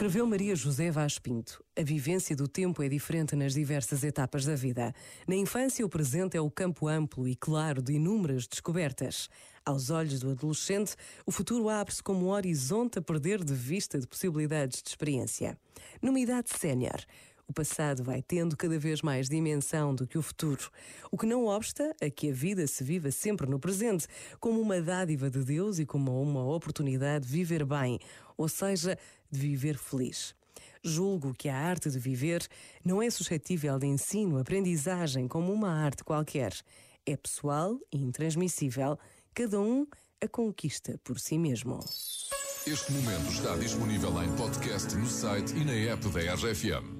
Escreveu Maria José Vaz Pinto. A vivência do tempo é diferente nas diversas etapas da vida. Na infância, o presente é o campo amplo e claro de inúmeras descobertas. Aos olhos do adolescente, o futuro abre-se como um horizonte a perder de vista de possibilidades de experiência. Numa idade sénior, o passado vai tendo cada vez mais dimensão do que o futuro, o que não obsta a que a vida se viva sempre no presente, como uma dádiva de Deus e como uma oportunidade de viver bem, ou seja, de viver feliz. Julgo que a arte de viver não é suscetível de ensino, aprendizagem como uma arte qualquer. É pessoal e intransmissível, cada um a conquista por si mesmo. Este momento está disponível em podcast no site e na app da RFM.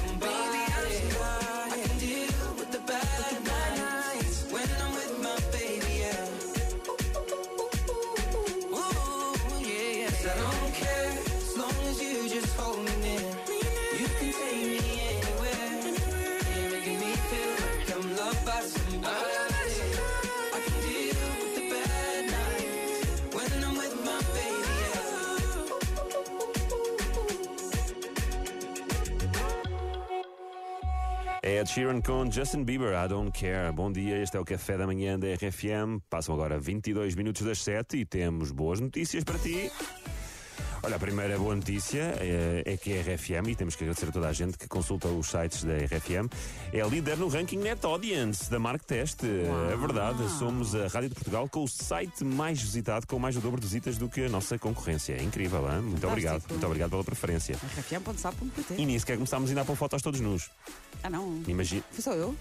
É Ed Sheeran com Justin Bieber, I Don't Care. Bom dia, este é o Café da Manhã da RFM. Passam agora 22 minutos das 7 e temos boas notícias para ti. Olha, a primeira boa notícia é, é que a RFM, e temos que agradecer a toda a gente que consulta os sites da RFM, é líder no ranking Net Audience da Mark Test. É verdade, somos a Rádio de Portugal com o site mais visitado, com mais do dobro de visitas do que a nossa concorrência. É incrível, hein? Muito obrigado. Muito obrigado pela preferência. rfm.sap.pt E nem sequer começámos ainda a pôr fotos todos nus. Ah, não. Imagina. Fui só eu.